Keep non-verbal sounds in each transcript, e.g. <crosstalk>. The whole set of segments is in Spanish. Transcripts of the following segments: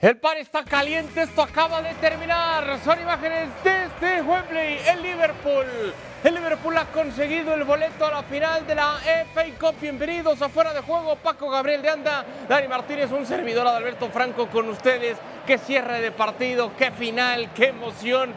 El pan está caliente, esto acaba de terminar. Son imágenes desde Wembley, el Liverpool. El Liverpool ha conseguido el boleto a la final de la FA Cup. Bienvenidos a Fuera de Juego, Paco Gabriel de Anda, Dani Martínez, un servidor de Alberto Franco con ustedes. Qué cierre de partido, qué final, qué emoción.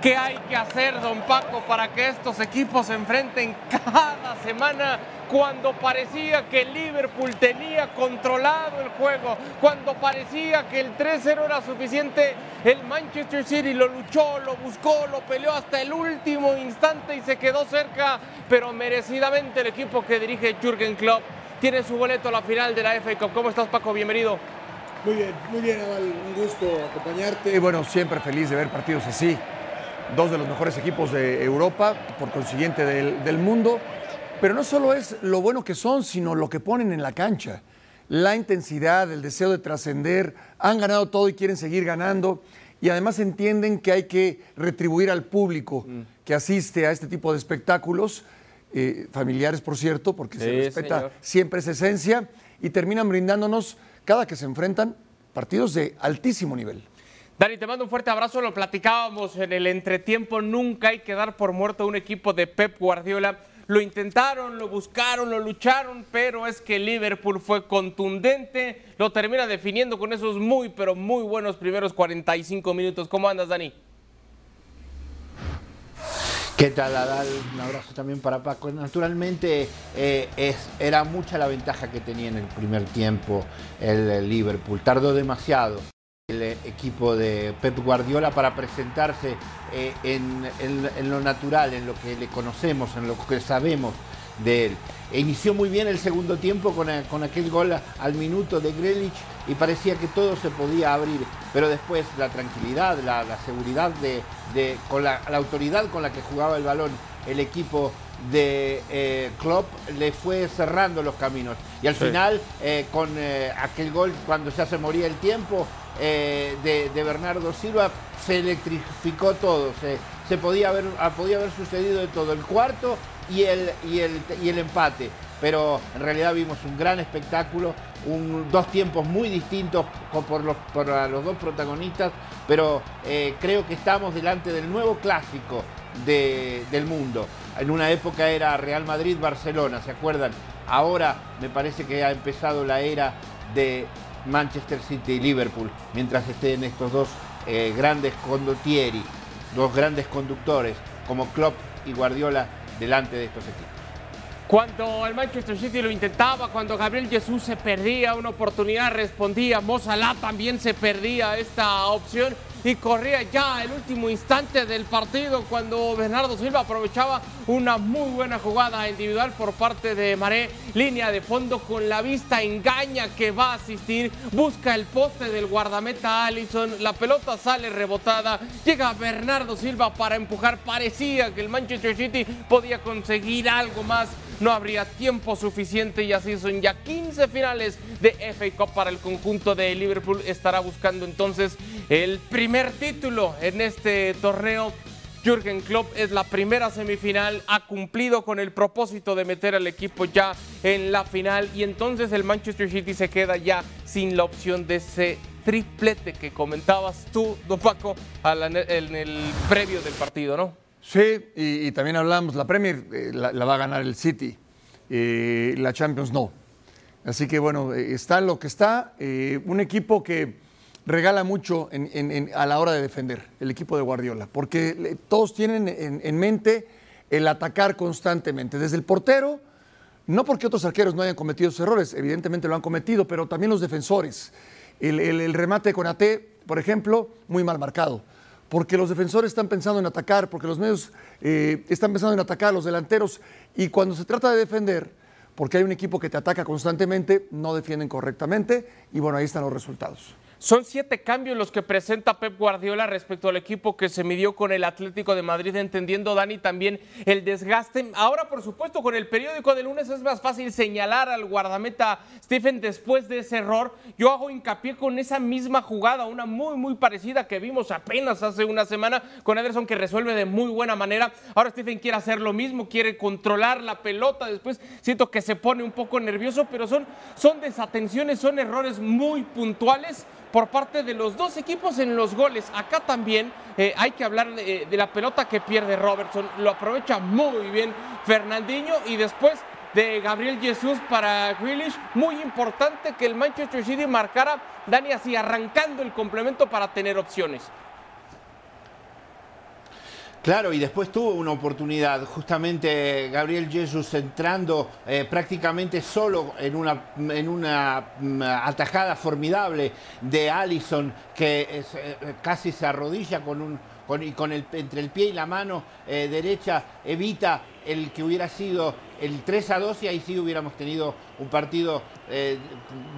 ¿Qué hay que hacer, don Paco, para que estos equipos se enfrenten cada semana cuando parecía que el Liverpool tenía controlado el juego, cuando parecía que el 3-0 era suficiente, el Manchester City lo luchó, lo buscó, lo peleó hasta el último instante y se quedó cerca, pero merecidamente el equipo que dirige Jürgen Klopp tiene su boleto a la final de la FA Cup. ¿Cómo estás, Paco? Bienvenido. Muy bien, muy bien, Aval. Un gusto acompañarte. Y bueno, siempre feliz de ver partidos así dos de los mejores equipos de Europa, por consiguiente del, del, mundo. Pero no solo es lo bueno que son, sino lo que ponen en la cancha. La intensidad, el deseo de trascender, han ganado todo y quieren seguir ganando. Y además entienden que hay que retribuir al público mm. que asiste a este tipo de espectáculos, eh, familiares por cierto, porque sí, se respeta señor. siempre esa esencia, y terminan brindándonos, cada que se enfrentan, partidos de altísimo nivel. Dani, te mando un fuerte abrazo, lo platicábamos en el entretiempo, nunca hay que dar por muerto a un equipo de Pep Guardiola. Lo intentaron, lo buscaron, lo lucharon, pero es que Liverpool fue contundente, lo termina definiendo con esos muy, pero muy buenos primeros 45 minutos. ¿Cómo andas, Dani? ¿Qué tal, Adal? Un abrazo también para Paco. Naturalmente, eh, es, era mucha la ventaja que tenía en el primer tiempo el, Liverpool. Tardó demasiado equipo de Pep Guardiola para presentarse eh, en, lo natural, en lo que le conocemos, en lo que sabemos de él. E inició muy bien el segundo tiempo con, con aquel gol al minuto de Grelich y parecía que todo se podía abrir, pero después la tranquilidad, la, la seguridad, de, de con la, la, autoridad con la que jugaba el balón el equipo de eh, Klopp le fue cerrando los caminos. Y al sí. final, eh, con eh, aquel gol cuando ya se moría el tiempo, eh, de, de, Bernardo Silva se electrificó todo, se, se, podía, haber, podía haber sucedido de todo, el cuarto y el, y el, y el empate, pero en realidad vimos un gran espectáculo, un, dos tiempos muy distintos por los, por los dos protagonistas, pero eh, creo que estamos delante del nuevo clásico de, del mundo. En una época era Real Madrid-Barcelona, ¿se acuerdan? Ahora me parece que ha empezado la era de Manchester City y Liverpool, mientras estén estos dos eh, grandes condottieri, dos grandes conductores como Klopp y Guardiola delante de estos equipos. Cuando el Manchester City lo intentaba, cuando Gabriel Jesús se perdía una oportunidad, respondía, Mo Salah también se perdía esta opción y corría ya el último instante del partido cuando Bernardo Silva aprovechaba una muy buena jugada individual por parte de Maré, línea de fondo con la vista engaña que va a asistir, busca el poste del guardameta Allison, la pelota sale rebotada, llega Bernardo Silva para empujar, parecía que el Manchester City podía conseguir algo más no habría tiempo suficiente y así son ya 15 finales de FA Cup para el conjunto de Liverpool. Estará buscando entonces el primer título en este torneo. Jürgen Klopp es la primera semifinal, ha cumplido con el propósito de meter al equipo ya en la final y entonces el Manchester City se queda ya sin la opción de ese triplete que comentabas tú, don Paco, en el previo del partido, ¿no? Sí, y, también hablamos, la Premier eh, la, la, va a ganar el City, eh, la Champions no. Así que bueno, eh, está lo que está, un equipo que regala mucho en, a la hora de defender, el equipo de Guardiola, porque todos tienen en, mente el atacar constantemente, desde el portero, no porque otros arqueros no hayan cometido esos errores, evidentemente lo han cometido, pero también los defensores. El, el, remate con AT, por ejemplo, muy mal marcado porque los defensores están pensando en atacar, porque los medios eh, están pensando en atacar los delanteros y cuando se trata de defender, porque hay un equipo que te ataca constantemente, no defienden correctamente y bueno, ahí están los resultados. Son siete cambios los que presenta Pep Guardiola respecto al equipo que se midió con el Atlético de Madrid, entendiendo Dani también el desgaste. Ahora, por supuesto, con el periódico de lunes es más fácil señalar al guardameta Stephen después de ese error. Yo hago hincapié con esa misma jugada, una muy, muy parecida que vimos apenas hace una semana con Ederson que resuelve de muy buena manera. Ahora Stephen quiere hacer lo mismo, quiere controlar la pelota. Después siento que se pone un poco nervioso, pero son, son desatenciones, son errores muy puntuales por parte de los dos equipos en los goles. Acá también eh, hay que hablar de, la pelota que pierde Robertson. Lo aprovecha muy bien Fernandinho y después de Gabriel Jesús para Grealish. Muy importante que el Manchester City marcara Dani así arrancando el complemento para tener opciones. Claro, y después tuvo una oportunidad, justamente Gabriel Jesús entrando eh, prácticamente solo en una, en una mm, atajada formidable de Allison, que eh, casi se arrodilla con un, con el, entre el pie y la mano eh, derecha evita el que hubiera sido el 3 a 2 y ahí sí hubiéramos tenido un partido eh,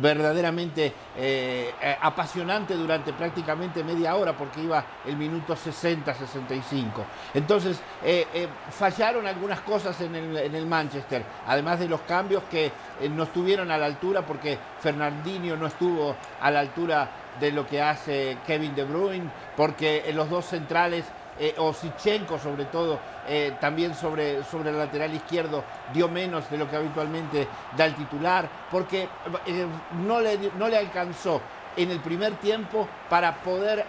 verdaderamente eh, apasionante durante prácticamente media hora porque iba el minuto 60-65. Entonces fallaron algunas cosas en el, en el, Manchester, además de los cambios que no estuvieron a la altura porque Fernandinho no estuvo a la altura de lo que hace Kevin De Bruyne, porque los dos centrales, eh, Osichenko sobre todo, eh, también sobre, sobre el lateral izquierdo, dio menos de lo que habitualmente da el titular, porque eh, no, le, no le alcanzó en el primer tiempo para poder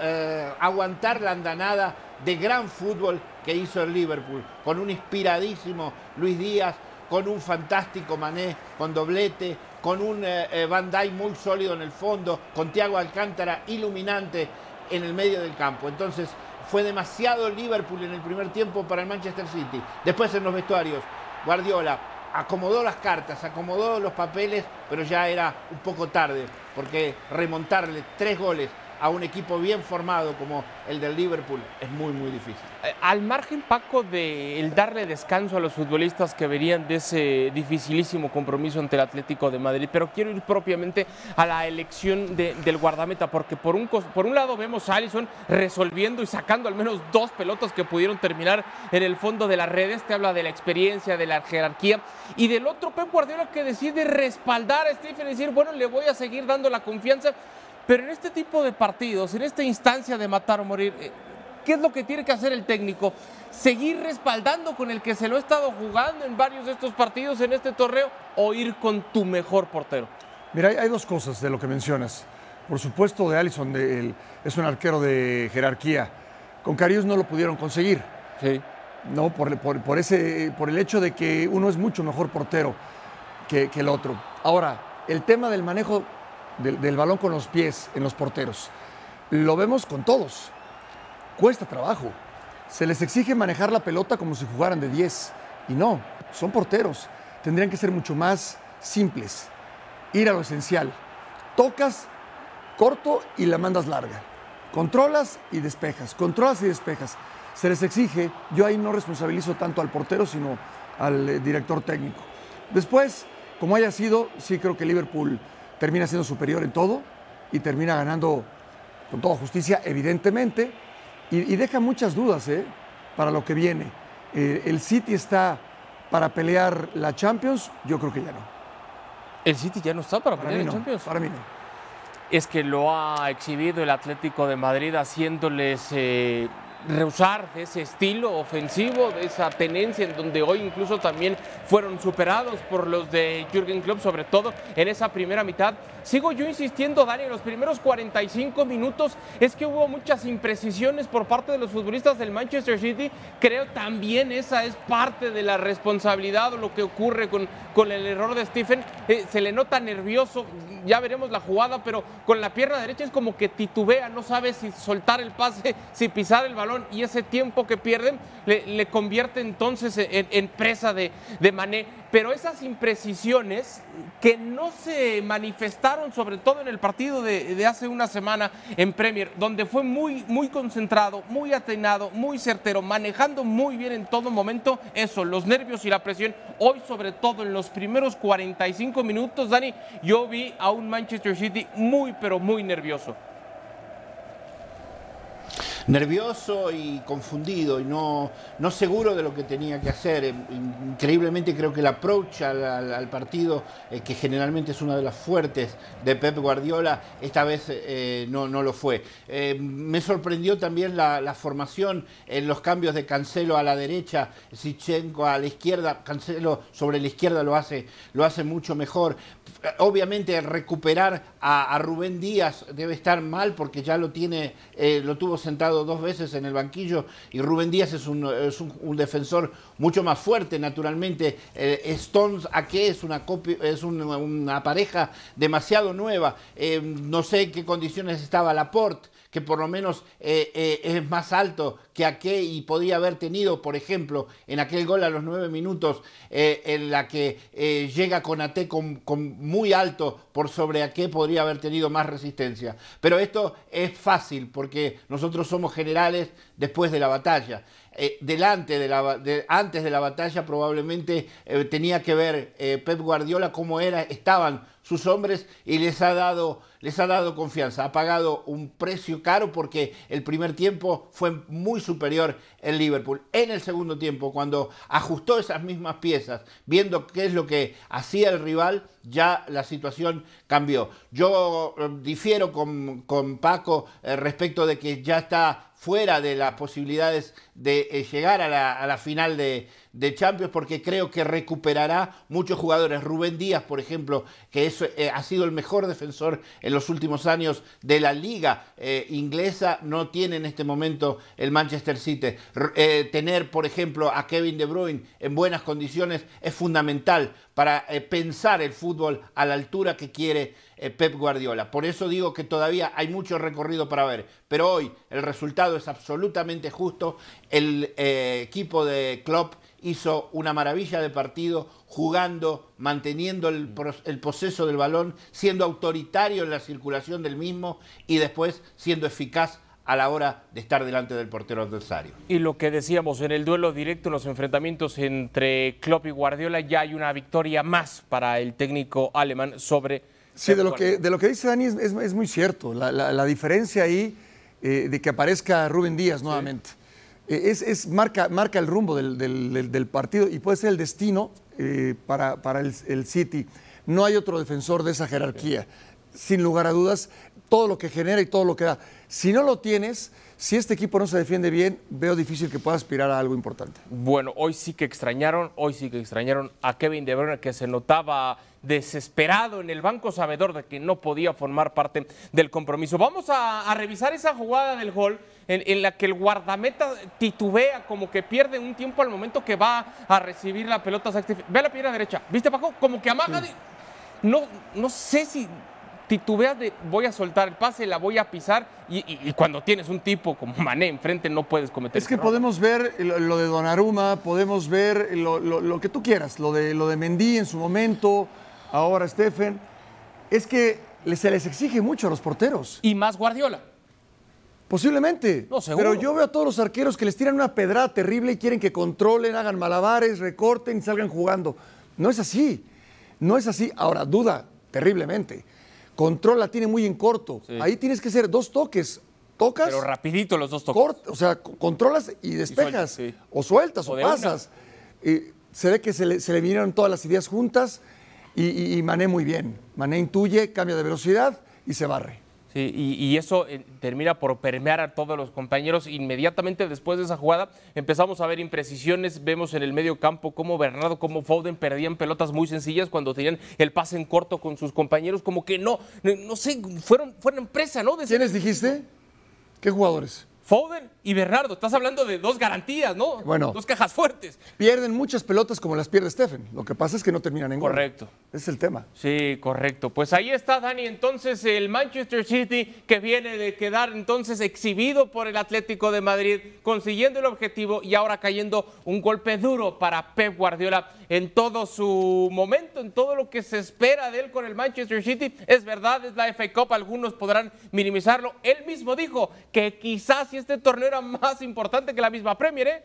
eh, aguantar la andanada de gran fútbol que hizo el Liverpool, con un inspiradísimo Luis Díaz, con un fantástico Mané con doblete, con un eh, Van muy sólido en el fondo, con Thiago Alcántara iluminante en el medio del campo. Entonces fue demasiado Liverpool en el primer tiempo para el Manchester City. Después en los vestuarios, Guardiola acomodó las cartas, acomodó los papeles, pero ya era un poco tarde, porque remontarle tres goles a un equipo bien formado como el del Liverpool es muy, muy difícil. Eh, al margen, Paco, de el darle descanso a los futbolistas que verían de ese dificilísimo compromiso ante el Atlético de Madrid, pero quiero ir propiamente a la elección de, del guardameta, porque por un, por un lado vemos a Allison resolviendo y sacando al menos dos pelotas que pudieron terminar en el fondo de las redes, te habla de la experiencia, de la jerarquía, y del otro Pep Guardiola que decide respaldar a Stephen y decir, bueno, le voy a seguir dando la confianza pero en este tipo de partidos, en esta instancia de matar o morir, eh, ¿qué es lo que tiene que hacer el técnico? ¿Seguir respaldando con el que se lo ha estado jugando en varios de estos partidos en este torneo o ir con tu mejor portero? Mira, hay, dos cosas de lo que mencionas. Por supuesto, de Allison de, es un arquero de jerarquía. Con Carius no lo pudieron conseguir. Sí. No, por, por, por, ese, por el hecho de que uno es mucho mejor portero que, que el otro. Ahora, el tema del manejo del, balón con los pies en los porteros. Lo vemos con todos. Cuesta trabajo. Se les exige manejar la pelota como si jugaran de 10. Y no, son porteros. Tendrían que ser mucho más simples. Ir a lo esencial. Tocas corto y la mandas larga. Controlas y despejas. Controlas y despejas. Se les exige, yo ahí no responsabilizo tanto al portero, sino al eh, director técnico. Después, como haya sido, sí creo que Liverpool termina siendo superior en todo y termina ganando con toda justicia, evidentemente, y, y deja muchas dudas ¿eh? para lo que viene. Eh, el City está para pelear la Champions, yo creo que ya no. ¿El City ya no está para, para pelear la no, Champions? Para mí no. Es que lo ha exhibido el Atlético de Madrid haciéndoles eh, rehusar ese estilo ofensivo, de esa tenencia en donde hoy incluso también fueron superados por los de Jürgen Klopp, sobre todo en esa primera mitad. Sigo yo insistiendo, Dani, en los primeros 45 minutos es que hubo muchas imprecisiones por parte de los futbolistas del Manchester City. Creo también esa es parte de la responsabilidad o lo que ocurre con, con el error de Stephen. Eh, se le nota nervioso, ya veremos la jugada, pero con la pierna derecha es como que titubea, no sabe si soltar el pase, si pisar el balón y ese tiempo que pierden le, convierte entonces en, en presa de, de Mané. Pero esas imprecisiones que no se manifestaron, sobre todo en el partido de, hace una semana en Premier, donde fue muy, muy concentrado, muy atenado, muy certero, manejando muy bien en todo momento eso, los nervios y la presión. Hoy, sobre todo en los primeros 45 minutos, Dani, yo vi a un Manchester City muy, pero muy nervioso. Nervioso y confundido y no, no seguro de lo que tenía que hacer. Eh, increíblemente creo que el approach al, partido, eh, que generalmente es una de las fuertes de Pep Guardiola, esta vez eh, no, no, lo fue. me sorprendió también la, formación en los cambios de Cancelo a la derecha, Sichenko a la izquierda, Cancelo sobre la izquierda lo hace, lo hace mucho mejor. Obviamente recuperar a, Rubén Díaz debe estar mal porque ya lo tiene, lo tuvo sentado dos veces en el banquillo y Rubén Díaz es un, es un, defensor mucho más fuerte, naturalmente. Eh, Stones, ¿a qué es? Una, copia, es una, pareja demasiado nueva. Eh, no sé en qué condiciones estaba Laporte que por lo menos eh, eh, es más alto que aquel y podía haber tenido, por ejemplo, en aquel gol a los nueve minutos, eh, en la que llega con AT con, muy alto por sobre aquel, podría haber tenido más resistencia. Pero esto es fácil porque nosotros somos generales después de la batalla. delante de la, antes de la batalla probablemente tenía que ver Pep Guardiola cómo era, estaban sus hombres y les ha dado les ha dado confianza. Ha pagado un precio caro porque el primer tiempo fue muy superior en Liverpool. En el segundo tiempo, cuando ajustó esas mismas piezas, viendo qué es lo que hacía el rival, ya la situación cambió. Yo eh, difiero con, Paco eh, respecto de que ya está fuera de las posibilidades de eh, llegar a la, final de, Champions, porque creo que recuperará muchos jugadores. Rubén Díaz, por ejemplo, que eh, ha sido el mejor defensor en los últimos años de la liga eh, inglesa, no tiene en este momento el Manchester City. tener, por ejemplo, a Kevin De Bruyne en buenas condiciones es fundamental para pensar el fútbol a la altura que quiere Pep Guardiola. Por eso digo que todavía hay mucho recorrido para ver, pero hoy el resultado es absolutamente justo el eh, equipo de Klopp hizo una maravilla de partido, jugando, manteniendo el, el poseso del balón, siendo autoritario en la circulación del mismo y después siendo eficaz a la hora de estar delante del portero adversario. Y lo que decíamos en el duelo directo, en los enfrentamientos entre Klopp y Guardiola, ya hay una victoria más para el técnico alemán sobre... Sí, de lo, que, de lo que dice Dani es, muy cierto. La, diferencia ahí eh, de que aparezca Rubén Díaz nuevamente. Eh, es, marca, marca el rumbo del, partido y puede ser el destino eh, para, el, City. No hay otro defensor de esa jerarquía. Sin lugar a dudas, todo lo que genera y todo lo que da. Si no lo tienes, si este equipo no se defiende bien, veo difícil que pueda aspirar a algo importante. Bueno, hoy sí que extrañaron, hoy sí que extrañaron a Kevin De Bruyne, que se notaba desesperado en el banco, sabedor de que no podía formar parte del compromiso. Vamos a, revisar esa jugada del gol en, la que el guardameta titubea, como que pierde un tiempo al momento que va a recibir la pelota. Ve a la pierna derecha, ¿viste Paco? Como que amaga No, no sé si titubeas de voy a soltar el pase, la voy a pisar y, cuando tienes un tipo como Mané enfrente no puedes cometer. Es que podemos ver lo, de Donnarumma, podemos ver lo, que tú quieras, lo de, lo de Mendy en su momento, ahora Stephen. Es que se les exige mucho a los porteros. Y más Guardiola. Posiblemente. No, Pero yo veo a todos los arqueros que les tiran una pedrada terrible y quieren que controlen, hagan malabares, recorten y salgan jugando. No es así. No es así. Ahora, duda terriblemente. Control la tiene muy en corto. Ahí tienes que hacer dos toques. Tocas. Pero rapidito los dos toques. o sea, controlas y despejas. O sueltas o, pasas. Y se ve que se le, vinieron todas las ideas juntas y, y Mané muy bien. Mané intuye, cambia de velocidad y se barre y, eso eh, termina por permear a todos los compañeros. Inmediatamente después de esa jugada empezamos a ver imprecisiones. Vemos en el medio campo cómo Bernardo, cómo Foden perdían pelotas muy sencillas cuando tenían el pase en corto con sus compañeros. Como que no, no, sé, fueron, fueron empresa, ¿no? ¿Quiénes dijiste? ¿Qué jugadores? Foden y Bernardo. Estás hablando de dos garantías, ¿no? Bueno. Dos cajas fuertes. Pierden muchas pelotas como las pierde Stephen. Lo que pasa es que no terminan en gol. Correcto. Ese es el tema. Sí, correcto. Pues ahí está, Dani. Entonces, el Manchester City que viene de quedar entonces exhibido por el Atlético de Madrid, consiguiendo el objetivo y ahora cayendo un golpe duro para Pep Guardiola en todo su momento, en todo lo que se espera de él con el Manchester City. Es verdad, es la FA Cup. Algunos podrán minimizarlo. Él mismo dijo que quizás este torneo más importante que la misma Premier, ¿eh?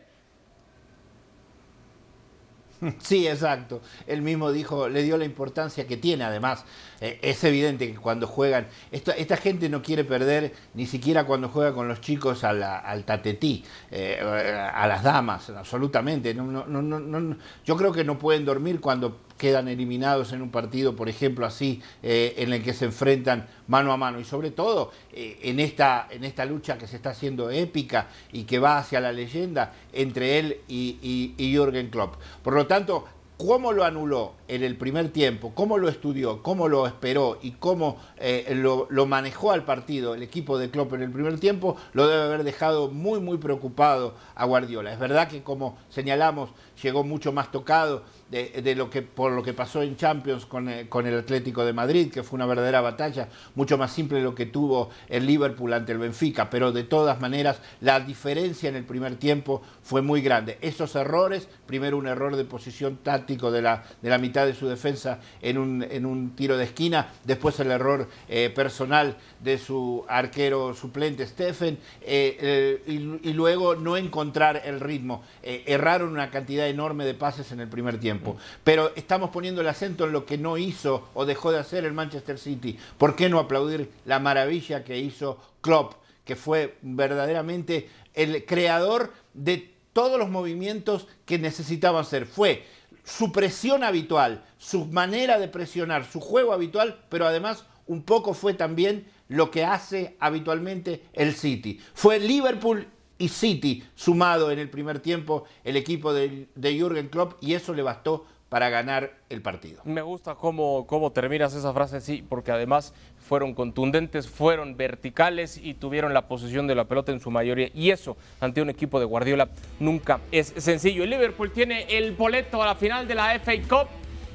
<laughs> Sí, exacto. Él mismo dijo, le dio la importancia que tiene. Además, eh, es evidente que cuando juegan, esta, esta, gente no quiere perder ni siquiera cuando juega con los chicos al tatetí, eh, a las damas, absolutamente. No, no, no, yo creo que no pueden dormir cuando quedan eliminados en un partido, por ejemplo, así, eh, en el que se enfrentan mano a mano. Y sobre todo en, esta, en esta lucha que se está haciendo épica y que va hacia la leyenda entre él y, y, y Jürgen Klopp. Por lo tanto, cómo lo anuló en el primer tiempo, cómo lo estudió, cómo lo esperó y cómo eh, lo, lo, manejó al partido el equipo de Klopp en el primer tiempo, lo debe haber dejado muy, muy preocupado a Guardiola. Es verdad que, como señalamos, llegó mucho más tocado de, lo que, por lo que pasó en Champions con, eh, con, el Atlético de Madrid, que fue una verdadera batalla, mucho más simple lo que tuvo el Liverpool ante el Benfica, pero de todas maneras la diferencia en el primer tiempo fue muy grande. Esos errores, primero un error de posición táctico de la, de la mitad de su defensa en un, en un tiro de esquina, después el error eh, personal de su arquero suplente Stephen, eh, y, y, luego no encontrar el ritmo. erraron una cantidad enorme de pases en el primer tiempo. Pero estamos poniendo el acento en lo que no hizo o dejó de hacer el Manchester City. ¿Por qué no aplaudir la maravilla que hizo Klopp, que fue verdaderamente el creador de todos los movimientos que necesitaban hacer? Fue su presión habitual, su manera de presionar, su juego habitual, pero además un poco fue también lo que hace habitualmente el City. Fue Liverpool y City sumado en el primer tiempo el equipo de, de Jürgen Klopp y eso le bastó para ganar el partido. Me gusta cómo, cómo terminas esa frase, sí, porque además fueron contundentes, fueron verticales y tuvieron la posesión de la pelota en su mayoría. Y eso, ante un equipo de Guardiola, nunca es sencillo. El Liverpool tiene el boleto a la final de la FA Cup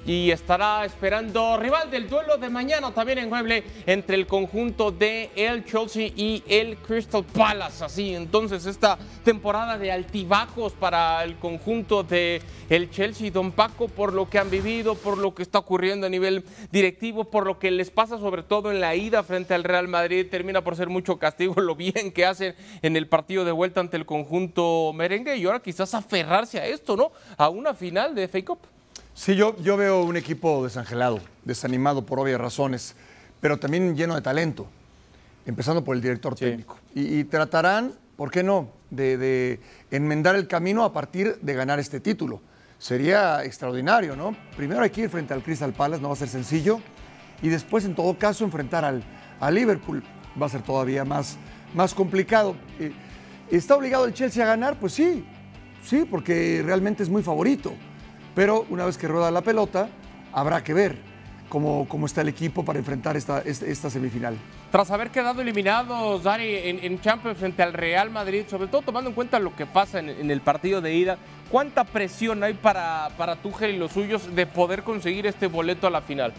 y estará esperando rival del duelo de mañana también en Wembley entre el conjunto de el Chelsea y el Crystal Palace. Así, entonces esta temporada de altibajos para el conjunto de el Chelsea, Don Paco, por lo que han vivido, por lo que está ocurriendo a nivel directivo, por lo que les pasa sobre todo en la ida frente al Real Madrid, termina por ser mucho castigo lo bien que hacen en el partido de vuelta ante el conjunto merengue y ahora quizás aferrarse a esto, ¿no? A una final de FA Cup. Sí, yo, yo veo un equipo desangelado, desanimado por obvias razones, pero también lleno de talento, empezando por el director técnico. Y, tratarán, ¿por qué no?, de, de, enmendar el camino a partir de ganar este título. Sería extraordinario, ¿no? Primero hay que ir frente al Crystal Palace, no va a ser sencillo, y después, en todo caso, enfrentar al, al Liverpool. Va a ser todavía más, más complicado. Eh, ¿Está obligado el Chelsea a ganar? Pues sí, sí, porque realmente es muy favorito. Pero una vez que rueda la pelota, habrá que ver cómo, cómo está el equipo para enfrentar esta, esta, semifinal. Tras haber quedado eliminados, Dani, en, en, Champions frente al Real Madrid, sobre todo tomando en cuenta lo que pasa en, el partido de ida, ¿cuánta presión hay para, para Tuchel y los suyos de poder conseguir este boleto a la final?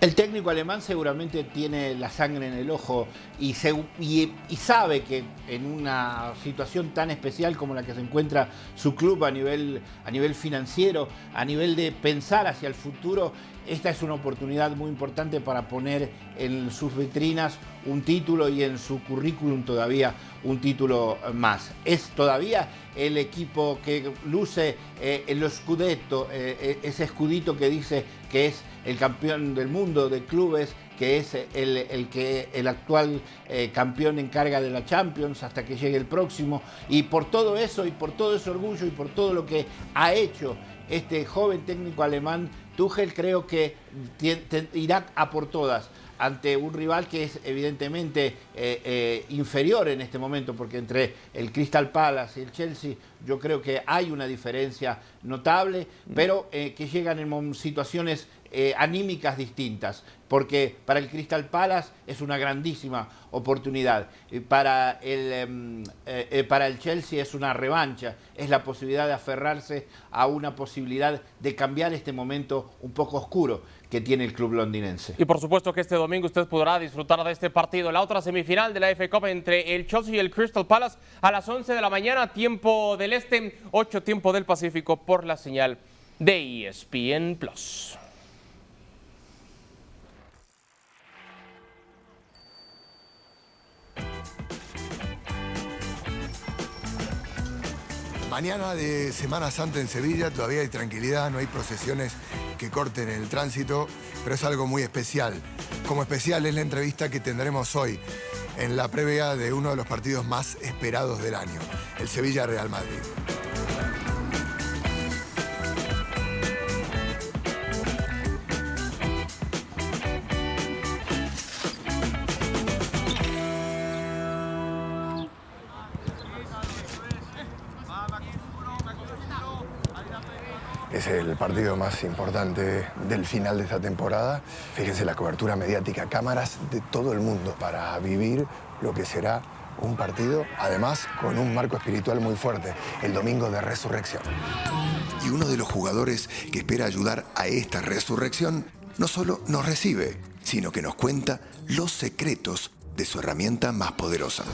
El técnico alemán seguramente tiene la sangre en el ojo y, sabe que en una situación tan especial como la que se encuentra su club a nivel, a nivel financiero, a nivel de pensar hacia el futuro, esta es una oportunidad muy importante para poner en sus vitrinas un título y en su currículum todavía un título más. Es todavía el equipo que luce eh, el escudetto, eh, eh, ese escudito que dice que es el campeón del mundo de clubes, que es el, que el actual eh, campeón en carga de la Champions hasta que llegue el próximo. Y por todo eso y por todo ese orgullo y por todo lo que ha hecho este joven técnico alemán, Tuchel creo que irá a por todas ante un rival que es evidentemente eh, eh, inferior en este momento, porque entre el Crystal Palace y el Chelsea yo creo que hay una diferencia notable, pero que llegan en situaciones eh, anímicas distintas, porque para el Crystal Palace es una grandísima oportunidad, para el, em, eh, eh, para el Chelsea es una revancha, es la posibilidad de aferrarse a una posibilidad de cambiar este momento un poco oscuro que tiene el club londinense. Y por supuesto que este domingo usted podrá disfrutar de este partido, la otra semifinal de la FA Cup entre el Chelsea y el Crystal Palace a las 11 de la mañana, tiempo del este, 8 tiempo del Pacífico por la señal de ESPN Plus. Mañana de Semana Santa en Sevilla todavía hay tranquilidad, no hay procesiones que corten el tránsito, pero es algo muy especial. Como especial es la entrevista que tendremos hoy en la previa de uno de los partidos más esperados del año, el Sevilla Real Madrid. Partido más importante del final de esta temporada. Fíjense la cobertura mediática, cámaras de todo el mundo para vivir lo que será un partido, además con un marco espiritual muy fuerte, el domingo de resurrección. Y uno de los jugadores que espera ayudar a esta resurrección no solo nos recibe, sino que nos cuenta los secretos de su herramienta más poderosa.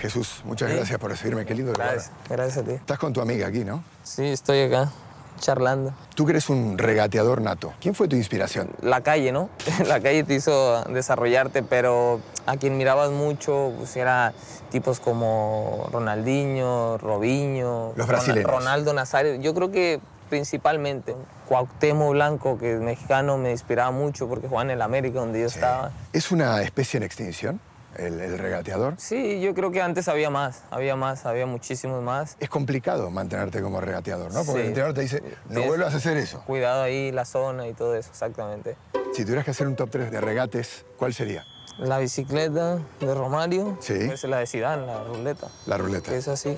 Jesús, muchas gracias por recibirme, qué lindo. Gracias, gracias a ti. Estás con tu amiga aquí, ¿no? Sí, estoy acá, charlando. Tú que eres un regateador nato. ¿Quién fue tu inspiración? La calle, ¿no? <laughs> La calle te hizo desarrollarte, pero a quien mirabas mucho pues era tipos como Ronaldinho, Robinho, Los brasileños. Ronaldo Nazario. Yo creo que principalmente Cuauhtémoc Blanco, que es mexicano, me inspiraba mucho porque jugaba en el América donde yo estaba. ¿Es una especie en extinción, el, el regateador? Sí, yo creo que antes había más, había más, había muchísimos más. Es complicado mantenerte como regateador, ¿no? Porque Sí. el entrenador te dice, no vuelvas a hacer eso. Cuidado ahí, la zona y todo eso, exactamente. Si tuvieras que hacer un top 3 de regates, ¿cuál sería? La bicicleta de Romario, Sí. es la de Zidane, la ruleta, La ruleta. que es así.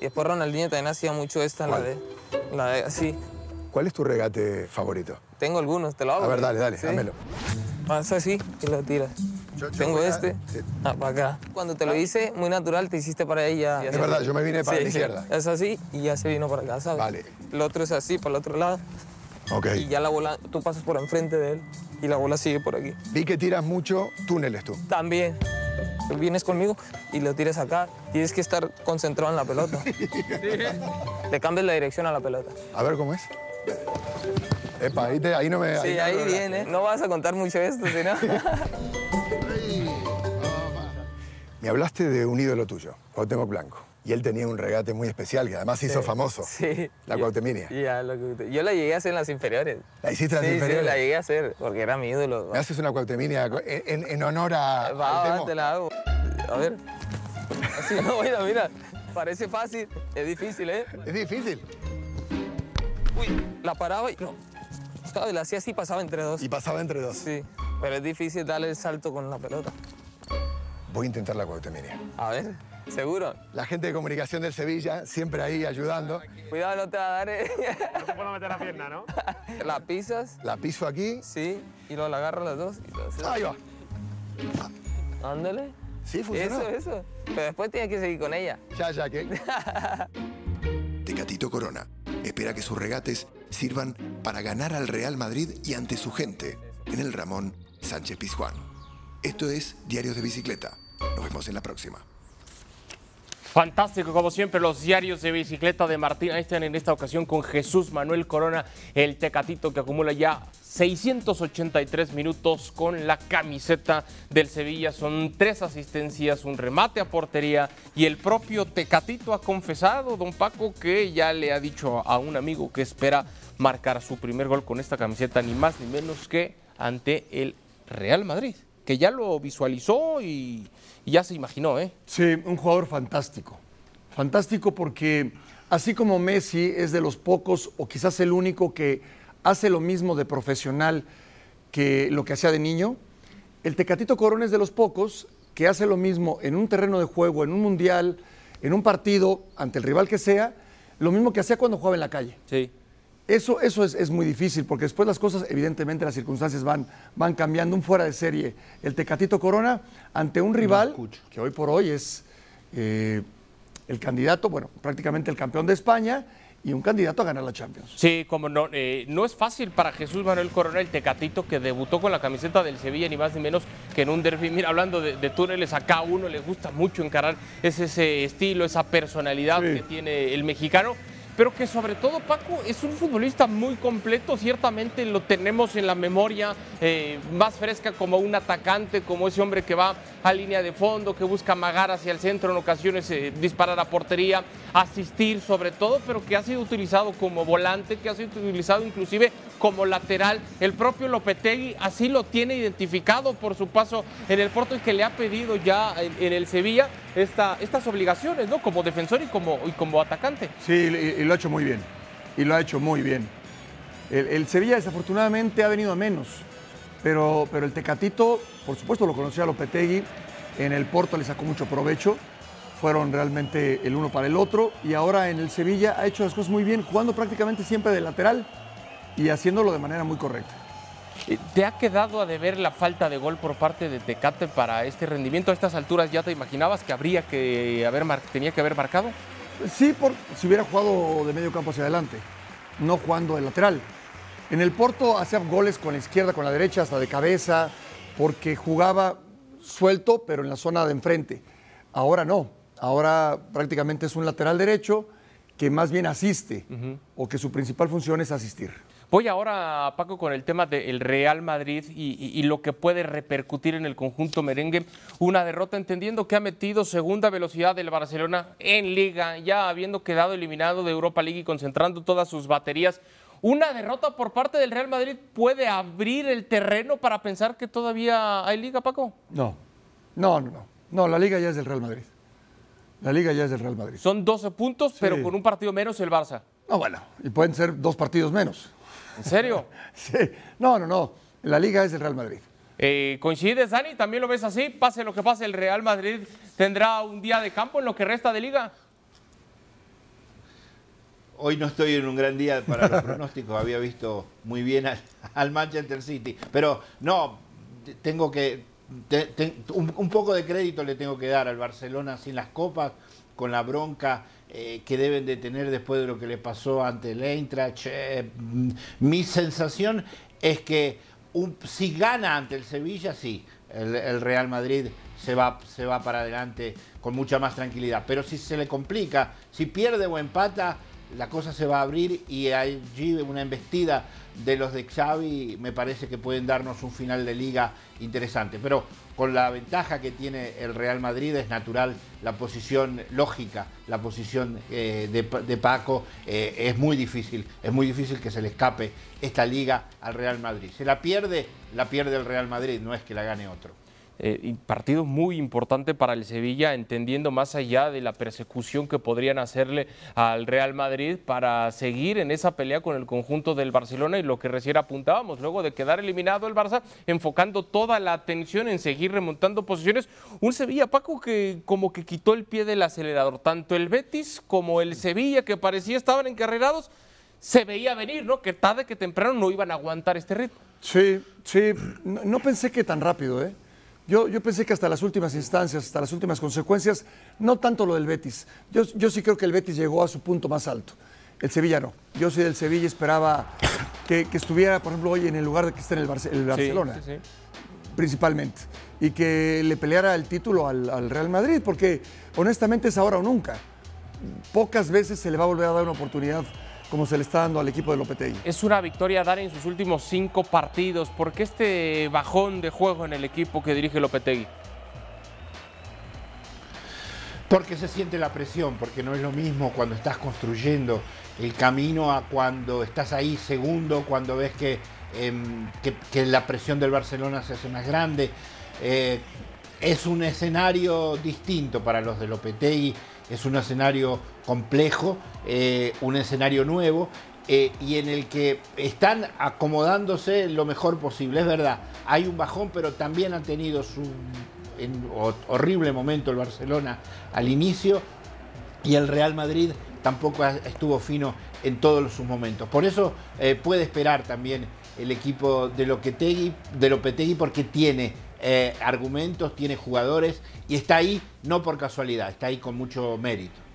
Y después Ronaldinho también hacía mucho esta, la de, la de así. ¿Cuál es tu regate favorito? Tengo algunos, te lo hago. A ver, dale, dale, dámelo. Haz así y lo tiras. Yo- yo Tengo a- este, Sí. ah, para acá. Cuando te lo hice muy natural, te hiciste para ahí ya. Es verdad, yo me vine para la izquierda. Es así y ya se vino para acá, ¿sabes? Vale. El otro es así, para el otro lado. Ok. Y ya la bola, tú pasas por enfrente de él y la bola sigue por aquí. Vi que tiras mucho túneles tú. También. Vienes conmigo y lo tires acá. Tienes que estar concentrado en la pelota. <laughs> Le cambias la dirección a la pelota. A ver cómo es. Epa, ahí, te- ahí no me... Sí, ahí me- viene. No vas a contar mucho esto, si no. <laughs> Me hablaste de un ídolo tuyo, Cuauhtémoc Blanco. Y él tenía un regate muy especial que además se hizo famoso. Sí. La Cuauhteminia. Ya, Yo la llegué a hacer en las inferiores. ¿La hiciste en las Sí, inferiores? Sí, la llegué a hacer porque era mi ídolo. ¿Me haces una Cuauhteminia en, en- honor a... Va, va, te la hago. A ver. Así, no, mira, mira. Parece fácil, es difícil, ¿eh? Es difícil. Uy, la paraba y no. ¿Sabes? La hacía así, pasaba entre dos. Y pasaba entre dos. Sí, pero es difícil darle el salto con la pelota. Voy a intentar la Cuauhteminia. A ver, seguro. La gente de comunicación del Sevilla, siempre ahí ayudando. Cuidado, no te va a dar. ¿eh? No te puedo meter la pierna, ¿no? <laughs> La pisas, La piso aquí. sí, y luego la agarras las dos. Y. Ahí va. Ándale. Sí, funcionó. Eso, eso. Pero después tienes que seguir con ella. Ya, ya, que... <laughs> Tecatito Corona espera que sus regates sirvan para ganar al Real Madrid y ante su gente en el Ramón Sánchez Pizjuán. Esto es Diarios de Bicicleta. Nos vemos en la próxima. Fantástico, como siempre, los diarios de bicicleta de Martín Einstein en esta ocasión con Jesús Manuel Corona, el tecatito que acumula ya 683 minutos con la camiseta del Sevilla. Son tres asistencias, un remate a portería y el propio tecatito ha confesado, don Paco, que ya le ha dicho a un amigo que espera marcar su primer gol con esta camiseta, ni más ni menos que ante el Real Madrid, que ya lo visualizó y, y ya se imaginó, ¿eh? Sí, un jugador fantástico. Fantástico porque así como Messi es de los pocos o quizás el único que hace lo mismo de profesional que lo que hacía de niño, el Tecatito Corona es de los pocos que hace lo mismo en un terreno de juego, en un mundial, en un partido, ante el rival que sea, lo mismo que hacía cuando jugaba en la calle. Sí. Eso, eso es, es muy difícil, porque después las cosas, evidentemente, las circunstancias van, van cambiando. Un fuera de serie, el Tecatito Corona, ante un rival que hoy por hoy es eh, el candidato, bueno, prácticamente el campeón de España y un candidato a ganar la Champions. Sí, como no, eh, no es fácil para Jesús Manuel Corona el Tecatito que debutó con la camiseta del Sevilla ni más ni menos que en un derby. Mira, hablando de, de túneles, a cada uno le gusta mucho encarar es ese estilo, esa personalidad Sí. que tiene el mexicano. Pero que sobre todo Paco es un futbolista muy completo, ciertamente lo tenemos en la memoria eh, más fresca como un atacante, como ese hombre que va a línea de fondo, que busca amagar hacia el centro, en ocasiones eh, disparar a portería, asistir sobre todo, pero que ha sido utilizado como volante, que ha sido utilizado inclusive como lateral. El propio Lopetegui así lo tiene identificado por su paso en el Porto y que le ha pedido ya en, el Sevilla esta, estas obligaciones, ¿no? Como defensor y como, y como atacante. Sí, y, lo ha hecho muy bien. Y lo ha hecho muy bien. El, Sevilla desafortunadamente ha venido a menos. Pero, pero el Tecatito, por supuesto, lo conocía Lopetegui. En el Porto le sacó mucho provecho. Fueron realmente el uno para el otro. Y ahora en el Sevilla ha hecho las cosas muy bien, jugando prácticamente siempre de lateral y haciéndolo de manera muy correcta. Eh, ¿Te ha quedado a deber la falta de gol por parte de Tecate para este rendimiento? A estas alturas ya te imaginabas que habría que haber tenía que haber marcado. Sí, por, si hubiera jugado de medio campo hacia adelante, no jugando de lateral. En el Porto hacía goles con la izquierda, con la derecha, hasta de cabeza, porque jugaba suelto, pero en la zona de enfrente. Ahora no, ahora prácticamente es un lateral derecho que más bien asiste o que su principal función es asistir. Voy ahora, Paco, con el tema del Real Madrid y, lo que puede repercutir en el conjunto merengue. Una derrota entendiendo que ha metido segunda velocidad del Barcelona en liga, ya habiendo quedado eliminado de Europa League y concentrando todas sus baterías. ¿Una derrota por parte del Real Madrid puede abrir el terreno para pensar que todavía hay liga, Paco? No, no, no, no. No, la liga ya es del Real Madrid. La liga ya es del Real Madrid. Son 12 puntos, pero con un partido menos el Barça. No, bueno, y pueden ser dos partidos menos. ¿En serio? <laughs> sí. No, no, no. La liga es del Real Madrid. Eh, ¿Coincides, Dani? ¿También lo ves así? Pase lo que pase, el Real Madrid tendrá un día de campo en lo que resta de liga. Hoy no estoy en un gran día para los pronósticos. <laughs> Había visto muy bien al Manchester City. Pero no, tengo que un, poco de crédito le tengo que dar al Barcelona sin las copas, con la bronca eh, que deben de tener después de lo que le pasó ante el Eintracht. Mm, mi sensación es que si gana ante el Sevilla, sí, el, Real Madrid se va, se va para adelante con mucha más tranquilidad. Pero si se le complica, si pierde o empata, la cosa se va a abrir y allí una embestida de los de Xavi me parece que pueden darnos un final de liga interesante. Pero con la ventaja que tiene el Real Madrid es natural la posición lógica, la posición eh, de, Paco eh, es muy difícil, es muy difícil que se le escape esta liga al Real Madrid. Se la pierde, la pierde el Real Madrid, no es que la gane otro. Eh, partido muy importante para el Sevilla, entendiendo más allá de la persecución que podrían hacerle al Real Madrid para seguir en esa pelea con el conjunto del Barcelona y lo que recién apuntábamos, luego de quedar eliminado el Barça, enfocando toda la atención en seguir remontando posiciones. Un Sevilla, Paco, que como que quitó el pie del acelerador, tanto el Betis como el Sevilla, que parecía estaban encarrerados, se veía venir, ¿no? Que tarde que temprano no iban a aguantar este ritmo. Sí, sí, no pensé que tan rápido, ¿eh? Yo, pensé que hasta las últimas instancias, hasta las últimas consecuencias, no tanto lo del Betis. Yo, yo sí creo que el Betis llegó a su punto más alto. El Sevilla no. Yo sí del Sevilla esperaba que, estuviera, por ejemplo, hoy en el lugar de que está en el, Barcelona. Principalmente. Y que le peleara el título al, al Real Madrid, porque honestamente es ahora o nunca. Pocas veces se le va a volver a dar una oportunidad como se le está dando al equipo de Lopetegui. Es una victoria dar en sus últimos cinco partidos. ¿Por qué este bajón de juego en el equipo que dirige Lopetegui? Porque se siente la presión, porque no es lo mismo cuando estás construyendo el camino a cuando estás ahí segundo, cuando ves que, em, que, la presión del Barcelona se hace más grande. Eh, es un escenario distinto para los de Lopetegui es un escenario complejo, eh, un escenario nuevo eh, y en el que están acomodándose lo mejor posible. Es verdad, hay un bajón, pero también ha tenido su horrible momento el Barcelona al inicio y el Real Madrid tampoco estuvo fino en todos sus momentos. Por eso eh, puede esperar también el equipo de Lopetegui, de porque tiene argumentos, tiene jugadores y está ahí no por casualidad, está ahí con mucho mérito.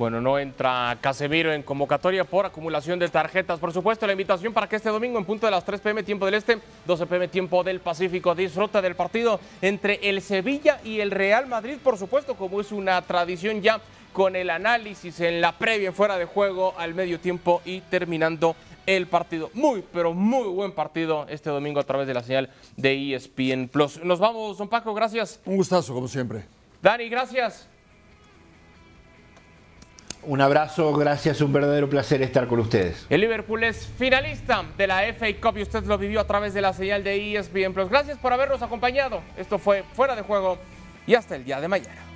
Bueno, no entra Casemiro en convocatoria por acumulación de tarjetas. Por supuesto, la invitación para que este domingo, en punto de las 3 pm, tiempo del Este, 12 pm, tiempo del Pacífico, disfruta del partido entre el Sevilla y el Real Madrid, por supuesto, como es una tradición ya con el análisis en la previa en fuera de juego al medio tiempo y terminando el partido. Muy, pero muy buen partido este domingo a través de la señal de ESPN Plus. Nos vamos, don Paco, gracias. Un gustazo, como siempre. Dani, gracias. Un abrazo, gracias, un verdadero placer estar con ustedes. El Liverpool es finalista de la FA Cup y usted lo vivió a través de la señal de ESPN Plus. Gracias por habernos acompañado. Esto fue Fuera de Juego y hasta el día de mañana.